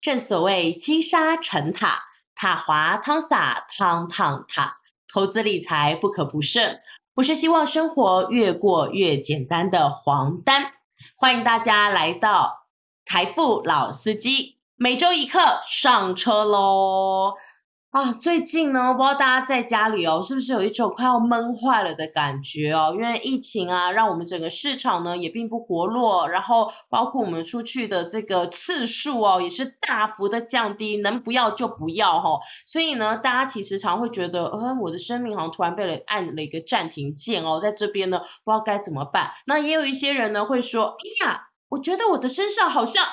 正所谓积沙成塔，塔滑汤洒，汤烫塔。投资理财不可不慎，我是希望生活越过越简单的黄丹。欢迎大家来到财富老司机，每周一课上车喽！啊，最近呢，不知道大家在家里哦，是不是有一种快要闷坏了的感觉哦？因为疫情啊，让我们整个市场呢也并不活络，然后包括我们出去的这个次数哦，也是大幅的降低，能不要就不要哈。所以呢，大家其实常会觉得，呃，我的生命好像突然被了按了一个暂停键哦，在这边呢，不知道该怎么办。那也有一些人呢会说，哎呀，我觉得我的身上好像。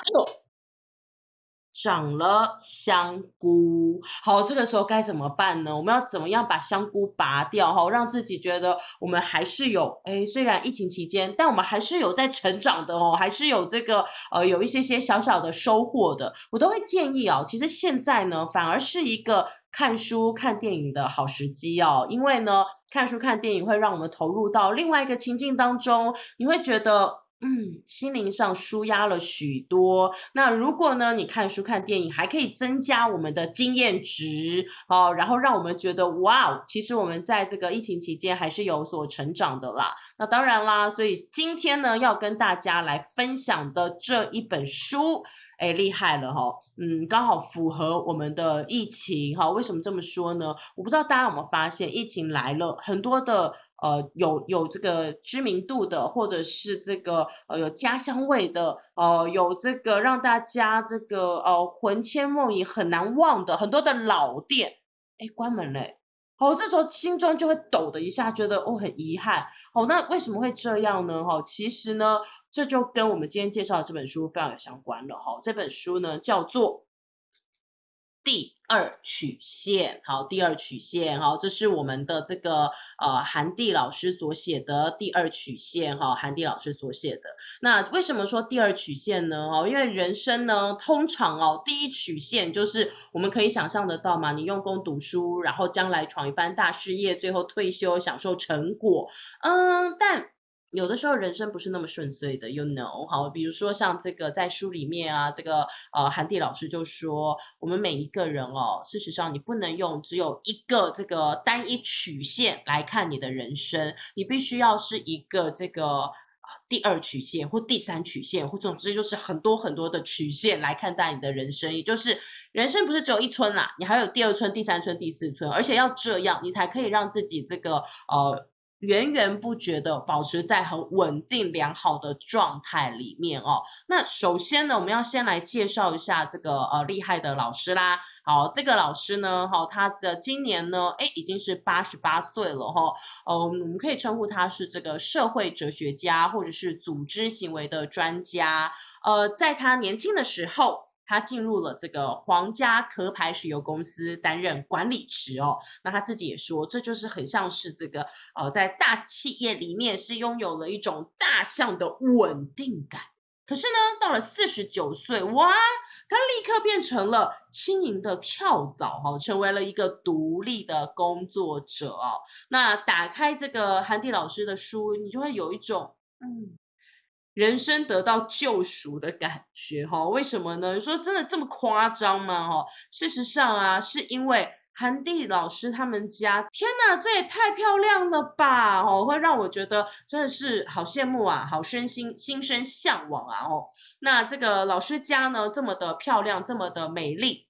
长了香菇，好，这个时候该怎么办呢？我们要怎么样把香菇拔掉哈，让自己觉得我们还是有，哎，虽然疫情期间，但我们还是有在成长的哦，还是有这个呃有一些些小小的收获的。我都会建议哦，其实现在呢，反而是一个看书看电影的好时机哦，因为呢，看书看电影会让我们投入到另外一个情境当中，你会觉得。嗯，心灵上舒压了许多。那如果呢，你看书看电影还可以增加我们的经验值哦，然后让我们觉得哇，其实我们在这个疫情期间还是有所成长的啦。那当然啦，所以今天呢，要跟大家来分享的这一本书。哎，厉害了哈，嗯，刚好符合我们的疫情哈。为什么这么说呢？我不知道大家有没有发现，疫情来了，很多的呃有有这个知名度的，或者是这个呃有家乡味的，呃有这个让大家这个呃魂牵梦萦很难忘的很多的老店，哎，关门嘞。好，这时候心中就会抖的一下，觉得哦很遗憾。好，那为什么会这样呢？哈，其实呢，这就跟我们今天介绍的这本书非常有相关了。哈，这本书呢叫做。第二曲线，好，第二曲线，好，这是我们的这个呃韩帝老师所写的第二曲线，哈，韩帝老师所写的。那为什么说第二曲线呢？哦，因为人生呢，通常哦，第一曲线就是我们可以想象得到嘛，你用功读书，然后将来闯一番大事业，最后退休享受成果，嗯，但。有的时候人生不是那么顺遂的，you know，好，比如说像这个在书里面啊，这个呃韩帝老师就说，我们每一个人哦，事实上你不能用只有一个这个单一曲线来看你的人生，你必须要是一个这个第二曲线或第三曲线，或总之就是很多很多的曲线来看待你的人生，也就是人生不是只有一村啦，你还有第二村、第三村、第四村，而且要这样，你才可以让自己这个呃。源源不绝的保持在很稳定良好的状态里面哦。那首先呢，我们要先来介绍一下这个呃厉害的老师啦。好，这个老师呢，哈，他的今年呢，哎，已经是八十八岁了哈。呃，我们可以称呼他是这个社会哲学家或者是组织行为的专家。呃，在他年轻的时候。他进入了这个皇家壳牌石油公司担任管理职哦，那他自己也说，这就是很像是这个呃，在大企业里面是拥有了一种大象的稳定感。可是呢，到了四十九岁，哇，他立刻变成了轻盈的跳蚤哈，成为了一个独立的工作者哦。那打开这个韩迪老师的书，你就会有一种嗯。人生得到救赎的感觉，哈，为什么呢？你说真的这么夸张吗？哈，事实上啊，是因为韩帝老师他们家，天哪，这也太漂亮了吧！哦，会让我觉得真的是好羡慕啊，好身心心生向往啊！哦，那这个老师家呢，这么的漂亮，这么的美丽，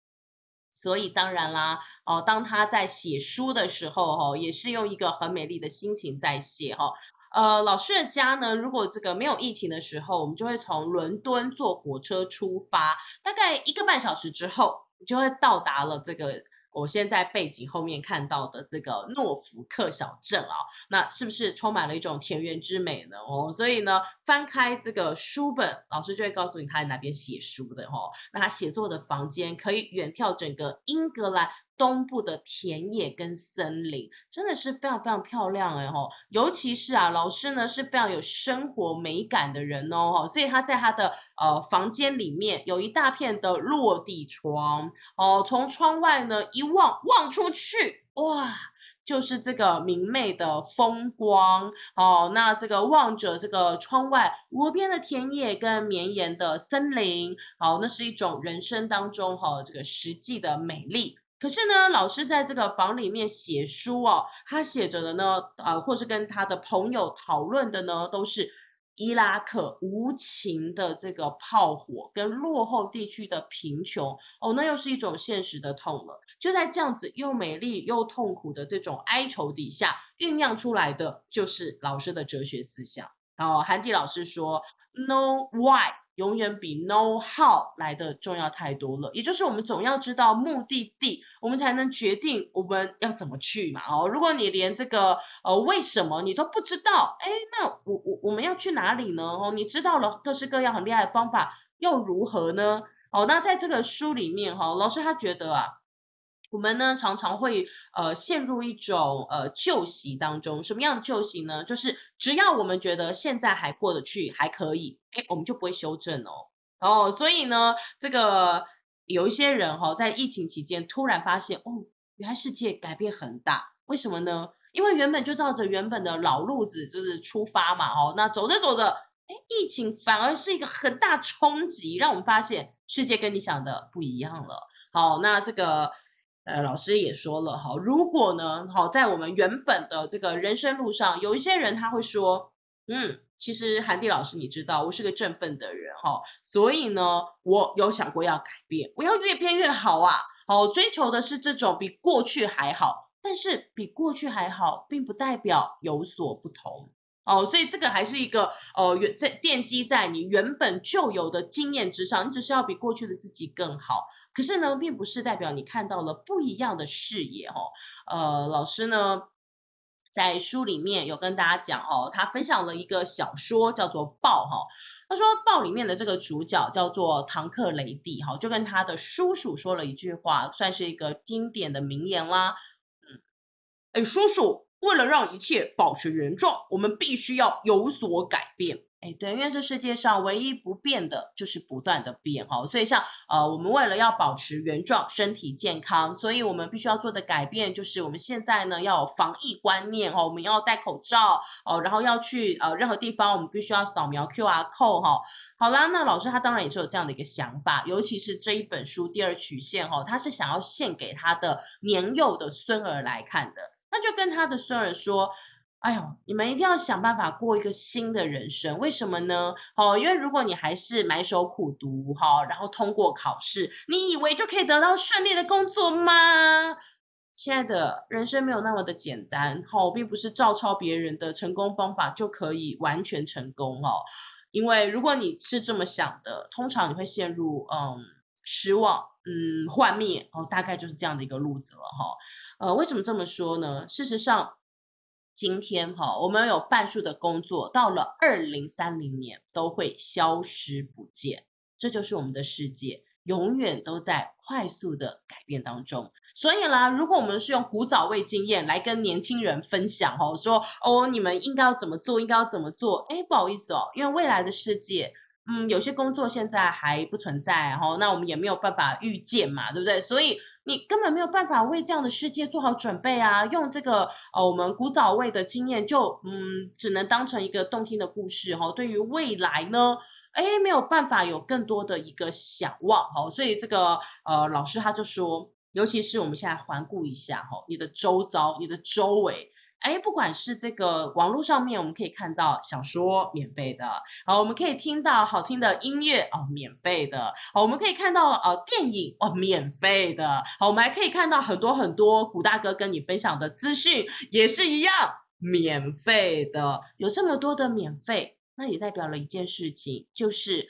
所以当然啦，哦，当他在写书的时候，哈，也是用一个很美丽的心情在写，哈。呃，老师的家呢，如果这个没有疫情的时候，我们就会从伦敦坐火车出发，大概一个半小时之后，就会到达了这个我现在背景后面看到的这个诺福克小镇啊。那是不是充满了一种田园之美呢？哦，所以呢，翻开这个书本，老师就会告诉你他在哪边写书的哦。那他写作的房间可以远眺整个英格兰。东部的田野跟森林真的是非常非常漂亮哎吼，尤其是啊，老师呢是非常有生活美感的人哦，所以他在他的呃房间里面有一大片的落地窗哦，从窗外呢一望望出去，哇！就是这个明媚的风光哦。那这个望着这个窗外无边的田野跟绵延的森林，好，那是一种人生当中哈这个实际的美丽。可是呢，老师在这个房里面写书哦，他写着的呢，呃，或是跟他的朋友讨论的呢，都是伊拉克无情的这个炮火跟落后地区的贫穷哦，那又是一种现实的痛了。就在这样子又美丽又痛苦的这种哀愁底下，酝酿出来的就是老师的哲学思想。然后韩迪老师说：“No why。”永远比 know how 来的重要太多了，也就是我们总要知道目的地，我们才能决定我们要怎么去嘛。哦，如果你连这个呃为什么你都不知道，哎，那我我我们要去哪里呢？哦，你知道了各式各样很厉害的方法，又如何呢？哦，那在这个书里面哈，老师他觉得啊。我们呢常常会呃陷入一种呃旧习当中，什么样的旧习呢？就是只要我们觉得现在还过得去，还可以，哎，我们就不会修正哦。哦，所以呢，这个有一些人哈，在疫情期间突然发现，哦，原来世界改变很大，为什么呢？因为原本就照着原本的老路子就是出发嘛，哦，那走着走着，哎，疫情反而是一个很大冲击，让我们发现世界跟你想的不一样了。好，那这个。呃，老师也说了哈，如果呢，好在我们原本的这个人生路上，有一些人他会说，嗯，其实韩迪老师你知道，我是个振奋的人哈，所以呢，我有想过要改变，我要越变越好啊，好追求的是这种比过去还好，但是比过去还好，并不代表有所不同。哦，所以这个还是一个呃原在奠基在你原本就有的经验之上，你只是要比过去的自己更好。可是呢，并不是代表你看到了不一样的视野哦。呃，老师呢在书里面有跟大家讲哦，他分享了一个小说叫做《豹》哈。他说《豹》里面的这个主角叫做唐克雷蒂哈，就跟他的叔叔说了一句话，算是一个经典的名言啦。嗯，哎，叔叔。为了让一切保持原状，我们必须要有所改变。哎，对，因为这世界上唯一不变的就是不断的变哈。所以像呃，我们为了要保持原状、身体健康，所以我们必须要做的改变就是我们现在呢要有防疫观念哈，我们要戴口罩哦，然后要去呃任何地方，我们必须要扫描 QR code 哈。好啦，那老师他当然也是有这样的一个想法，尤其是这一本书第二曲线哈，他是想要献给他的年幼的孙儿来看的。那就跟他的孙儿说：“哎呦，你们一定要想办法过一个新的人生。为什么呢？哦，因为如果你还是埋首苦读，哈，然后通过考试，你以为就可以得到顺利的工作吗？亲爱的，人生没有那么的简单，哈，并不是照抄别人的成功方法就可以完全成功，哦。因为如果你是这么想的，通常你会陷入嗯失望。”嗯，幻灭哦，大概就是这样的一个路子了哈。呃，为什么这么说呢？事实上，今天哈，我们有半数的工作到了二零三零年都会消失不见，这就是我们的世界，永远都在快速的改变当中。所以啦，如果我们是用古早味经验来跟年轻人分享哦，说哦，你们应该要怎么做，应该要怎么做？哎，不好意思哦，因为未来的世界。嗯，有些工作现在还不存在，哈，那我们也没有办法预见嘛，对不对？所以你根本没有办法为这样的世界做好准备啊！用这个呃我们古早味的经验，就嗯只能当成一个动听的故事，哈。对于未来呢，哎，没有办法有更多的一个想望，哈。所以这个呃老师他就说，尤其是我们现在环顾一下，哈，你的周遭，你的周围。哎，不管是这个网络上面，我们可以看到小说免费的，好，我们可以听到好听的音乐哦，免费的，好，我们可以看到呃电影哦，免费的，好，我们还可以看到很多很多古大哥跟你分享的资讯，也是一样免费的，有这么多的免费，那也代表了一件事情，就是。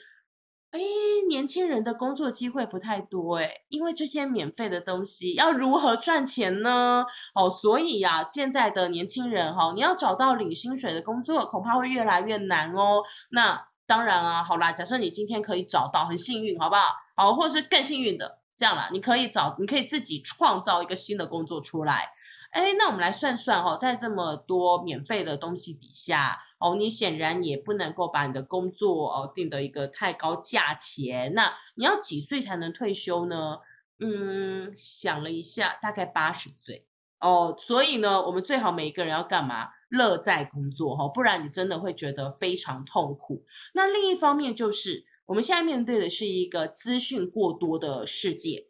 哎，年轻人的工作机会不太多哎，因为这些免费的东西要如何赚钱呢？哦，所以呀，现在的年轻人哈，你要找到领薪水的工作，恐怕会越来越难哦。那当然啊，好啦，假设你今天可以找到，很幸运，好不好？好，或是更幸运的，这样啦，你可以找，你可以自己创造一个新的工作出来。哎，那我们来算算哦，在这么多免费的东西底下哦，你显然也不能够把你的工作哦定的一个太高价钱。那你要几岁才能退休呢？嗯，想了一下，大概八十岁。哦，所以呢，我们最好每一个人要干嘛？乐在工作哈，不然你真的会觉得非常痛苦。那另一方面就是，我们现在面对的是一个资讯过多的世界，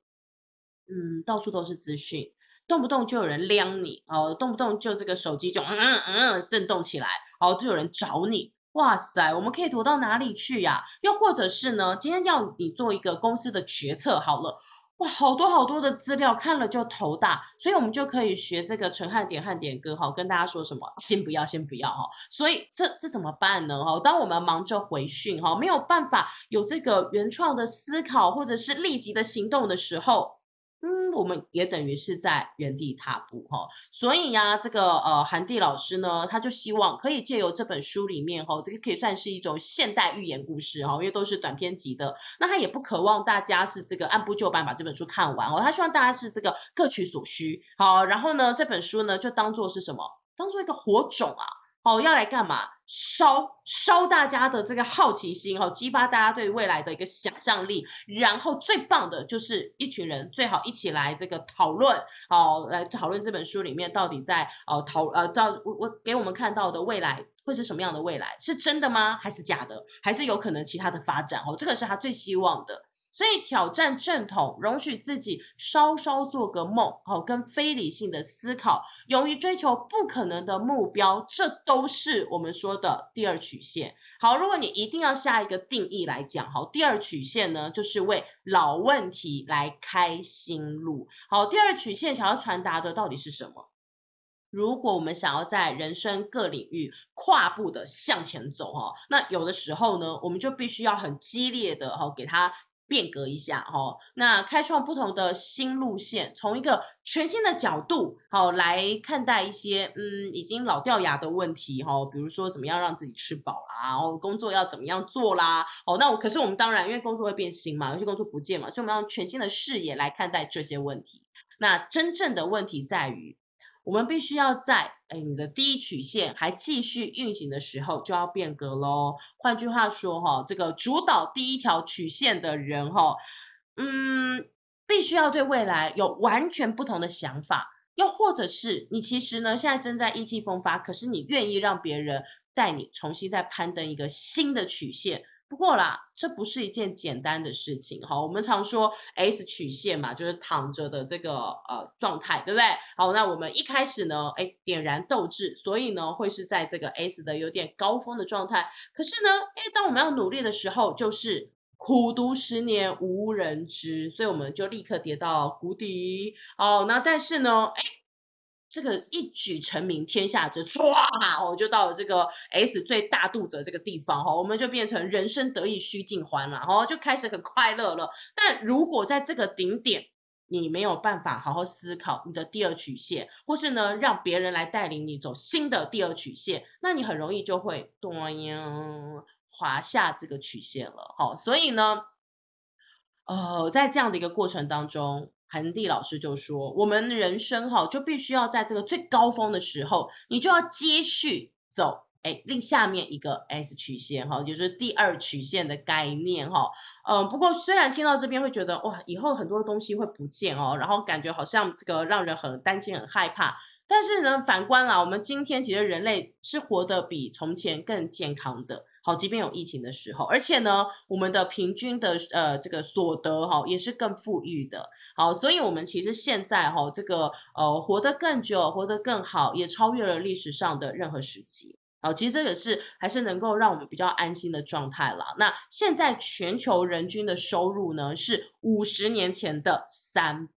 嗯，到处都是资讯，动不动就有人撩你哦，动不动就这个手机就嗯嗯震动起来，哦，就有人找你，哇塞，我们可以躲到哪里去呀？又或者是呢，今天要你做一个公司的决策，好了。哇，好多好多的资料，看了就头大，所以我们就可以学这个陈汉典汉典哥哈，跟大家说什么，先不要，先不要哈。所以这这怎么办呢？哈，当我们忙着回讯哈，没有办法有这个原创的思考或者是立即的行动的时候。嗯，我们也等于是在原地踏步哈，所以呀，这个呃韩帝老师呢，他就希望可以借由这本书里面哈，这个可以算是一种现代寓言故事哈，因为都是短篇集的，那他也不渴望大家是这个按部就班把这本书看完哦，他希望大家是这个各取所需。好，然后呢，这本书呢就当做是什么，当做一个火种啊。哦，要来干嘛？烧烧大家的这个好奇心，哦，激发大家对未来的一个想象力。然后最棒的就是一群人最好一起来这个讨论，哦，来讨论这本书里面到底在哦讨呃到我我给我们看到的未来会是什么样的未来？是真的吗？还是假的？还是有可能其他的发展？哦，这个是他最希望的。所以挑战正统，容许自己稍稍做个梦，哦，跟非理性的思考，勇于追求不可能的目标，这都是我们说的第二曲线。好，如果你一定要下一个定义来讲，好，第二曲线呢，就是为老问题来开新路。好，第二曲线想要传达的到底是什么？如果我们想要在人生各领域跨步的向前走，哈，那有的时候呢，我们就必须要很激烈的，哈，给他。变革一下哈，那开创不同的新路线，从一个全新的角度好来看待一些嗯已经老掉牙的问题哈，比如说怎么样让自己吃饱啦，然后工作要怎么样做啦，哦那我可是我们当然因为工作会变新嘛，有些工作不见嘛，所以我们要用全新的视野来看待这些问题。那真正的问题在于。我们必须要在哎，你的第一曲线还继续运行的时候就要变革喽。换句话说，哈，这个主导第一条曲线的人，哈，嗯，必须要对未来有完全不同的想法。又或者是你其实呢，现在正在意气风发，可是你愿意让别人带你重新再攀登一个新的曲线。不过啦，这不是一件简单的事情哈。我们常说 S 曲线嘛，就是躺着的这个呃状态，对不对？好，那我们一开始呢，哎，点燃斗志，所以呢，会是在这个 S 的有点高峰的状态。可是呢，哎，当我们要努力的时候，就是苦读十年无人知，所以我们就立刻跌到谷底。好，那但是呢，哎。这个一举成名天下知，唰哦，就到了这个 S 最大肚子这个地方哈，我们就变成人生得意须尽欢了，哦就开始很快乐了。但如果在这个顶点，你没有办法好好思考你的第二曲线，或是呢让别人来带领你走新的第二曲线，那你很容易就会咚滑下这个曲线了。好，所以呢，呃，在这样的一个过程当中。韩地老师就说：“我们人生哈，就必须要在这个最高峰的时候，你就要接续走，哎，另下面一个 S 曲线哈，就是第二曲线的概念哈。嗯，不过虽然听到这边会觉得哇，以后很多东西会不见哦，然后感觉好像这个让人很担心、很害怕。但是呢，反观啦，我们今天其实人类是活得比从前更健康的。”好，即便有疫情的时候，而且呢，我们的平均的呃这个所得哈也是更富裕的。好，所以我们其实现在哈这个呃活得更久，活得更好，也超越了历史上的任何时期。好，其实这个是还是能够让我们比较安心的状态了。那现在全球人均的收入呢是五十年前的三倍。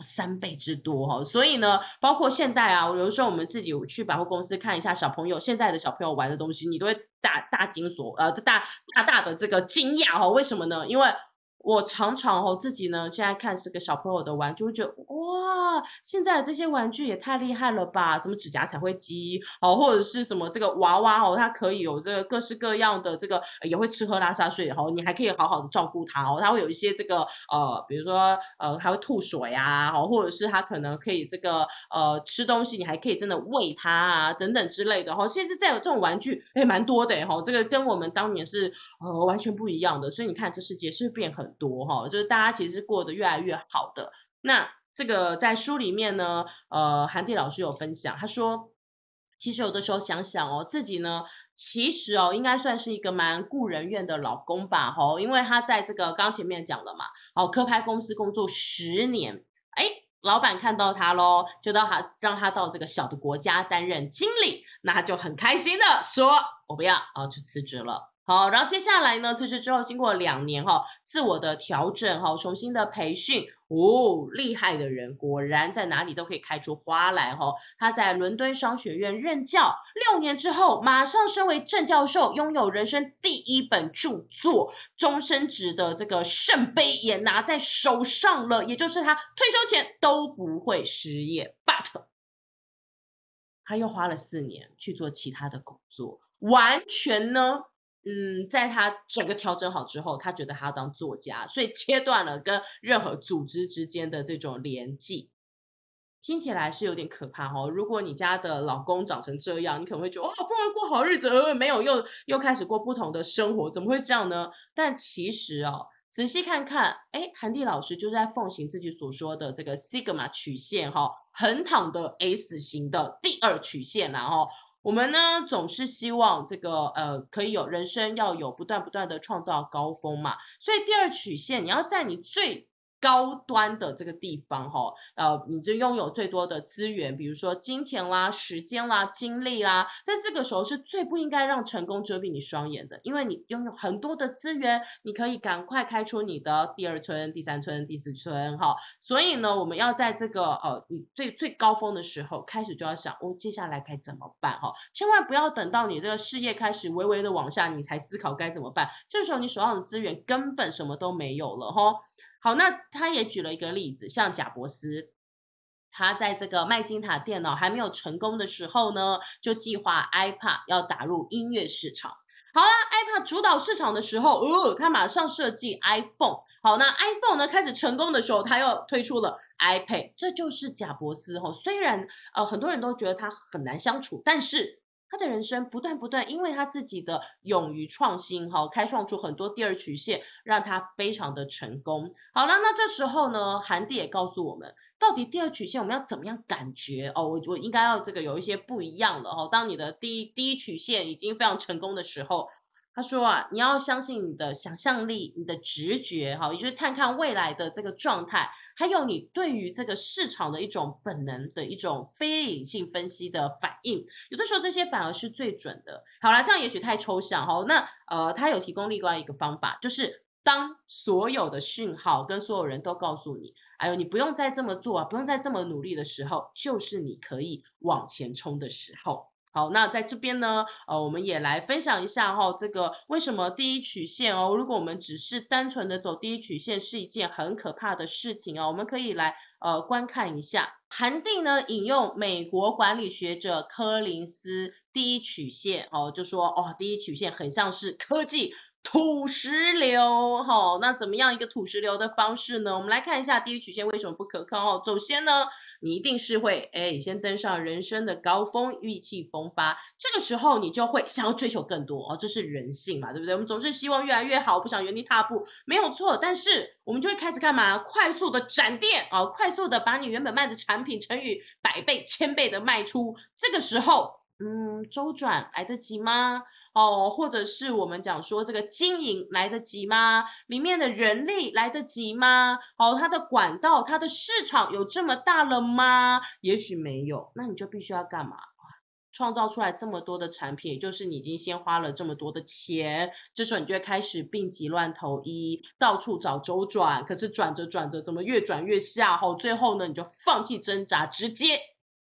三倍之多哈，所以呢，包括现代啊，有的时候我们自己去百货公司看一下小朋友现在的小朋友玩的东西，你都会大大惊所呃大大大的这个惊讶哈，为什么呢？因为我常常哦自己呢，现在看这个小朋友的玩具，会觉得哇，现在这些玩具也太厉害了吧！什么指甲彩绘机哦，或者是什么这个娃娃哦，它可以有这个各式各样的这个，也会吃喝拉撒睡哦，你还可以好好的照顾它哦，它会有一些这个呃，比如说呃，还会吐水啊，哦，或者是它可能可以这个呃吃东西，你还可以真的喂它啊，等等之类的哈。现在在有这种玩具哎，蛮多的哈，这个跟我们当年是呃完全不一样的，所以你看这世界是不是变很。多哈，就是大家其实是过得越来越好的。那这个在书里面呢，呃，韩迪老师有分享，他说。其实有的时候想想哦，自己呢，其实哦，应该算是一个蛮顾人怨的老公吧，吼，因为他在这个刚前面讲了嘛，哦，科拍公司工作十年，哎，老板看到他喽，就到他让他到这个小的国家担任经理，那他就很开心的说，我不要，哦，就辞职了。好，然后接下来呢？辞职之后，经过两年哈，自我的调整哈，重新的培训，哦，厉害的人果然在哪里都可以开出花来哈。他在伦敦商学院任教六年之后，马上升为正教授，拥有人生第一本著作，终身职的这个圣杯也拿在手上了，也就是他退休前都不会失业。But 他又花了四年去做其他的工作，完全呢。嗯，在他整个调整好之后，他觉得他要当作家，所以切断了跟任何组织之间的这种联系。听起来是有点可怕哈。如果你家的老公长成这样，你可能会觉得哇，不能过好日子，呃，没有，又又开始过不同的生活，怎么会这样呢？但其实哦，仔细看看，哎，韩地老师就是在奉行自己所说的这个 sigma 曲线哈，横躺的 S 型的第二曲线，然后。我们呢总是希望这个呃可以有人生要有不断不断的创造高峰嘛，所以第二曲线你要在你最。高端的这个地方，哈，呃，你就拥有最多的资源，比如说金钱啦、时间啦、精力啦，在这个时候是最不应该让成功遮蔽你双眼的，因为你拥有很多的资源，你可以赶快开出你的第二春、第三春、第四春，哈。所以呢，我们要在这个呃你最最高峰的时候开始就要想，哦，接下来该怎么办，哈，千万不要等到你这个事业开始微微的往下，你才思考该怎么办，这时候你手上的资源根本什么都没有了，哈。好，那他也举了一个例子，像贾伯斯，他在这个麦金塔电脑还没有成功的时候呢，就计划 iPad 要打入音乐市场。好啦 i p a d 主导市场的时候，呃，他马上设计 iPhone。好，那 iPhone 呢开始成功的时候，他又推出了 iPad。这就是贾伯斯哈，虽然呃很多人都觉得他很难相处，但是。他的人生不断不断，因为他自己的勇于创新，哈，开创出很多第二曲线，让他非常的成功。好了，那这时候呢，韩帝也告诉我们，到底第二曲线我们要怎么样感觉哦？我我应该要这个有一些不一样了哈。当你的第一第一曲线已经非常成功的时候。他说啊，你要相信你的想象力、你的直觉，哈，也就是看看未来的这个状态，还有你对于这个市场的一种本能的一种非理性分析的反应。有的时候这些反而是最准的。好了，这样也许太抽象哈。那呃，他有提供另外一个方法，就是当所有的讯号跟所有人都告诉你，哎呦，你不用再这么做啊，不用再这么努力的时候，就是你可以往前冲的时候。好，那在这边呢，呃，我们也来分享一下哈，这个为什么第一曲线哦，如果我们只是单纯的走第一曲线是一件很可怕的事情哦，我们可以来呃观看一下，韩定呢引用美国管理学者柯林斯第一曲线哦，就说哦，第一曲线很像是科技。土石流，哈，那怎么样一个土石流的方式呢？我们来看一下第一曲线为什么不可靠哦。首先呢，你一定是会，哎，先登上人生的高峰，意气风发，这个时候你就会想要追求更多哦，这是人性嘛，对不对？我们总是希望越来越好，不想原地踏步，没有错。但是我们就会开始干嘛？快速的展店啊，快速的把你原本卖的产品乘以百倍、千倍的卖出，这个时候。嗯，周转来得及吗？哦，或者是我们讲说这个经营来得及吗？里面的人力来得及吗？哦，它的管道、它的市场有这么大了吗？也许没有，那你就必须要干嘛？创造出来这么多的产品，就是你已经先花了这么多的钱，这时候你就会开始病急乱投医，到处找周转，可是转着转着，怎么越转越下？哦，最后呢，你就放弃挣扎，直接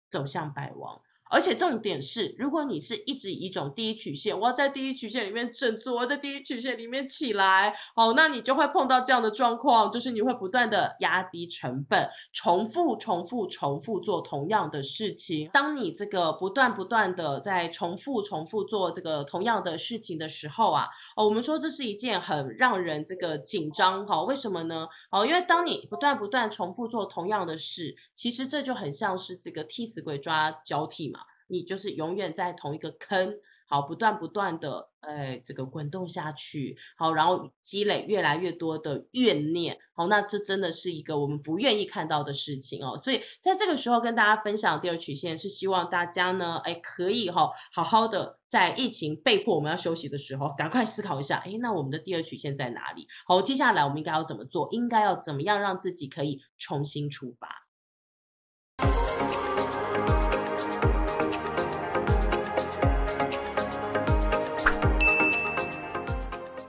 走向败亡。而且重点是，如果你是一直以一种第一曲线，我要在第一曲线里面振作，我要在第一曲线里面起来，哦，那你就会碰到这样的状况，就是你会不断的压低成本，重复、重复、重复做同样的事情。当你这个不断不断的在重复、重复做这个同样的事情的时候啊，哦，我们说这是一件很让人这个紧张，哈，为什么呢？哦，因为当你不断不断重复做同样的事，其实这就很像是这个替死鬼抓交替嘛。你就是永远在同一个坑。好，不断不断的，哎，这个滚动下去，好，然后积累越来越多的怨念，好，那这真的是一个我们不愿意看到的事情哦。所以在这个时候跟大家分享第二曲线，是希望大家呢，哎，可以哈，好好的在疫情被迫我们要休息的时候，赶快思考一下，哎，那我们的第二曲线在哪里？好，接下来我们应该要怎么做？应该要怎么样让自己可以重新出发？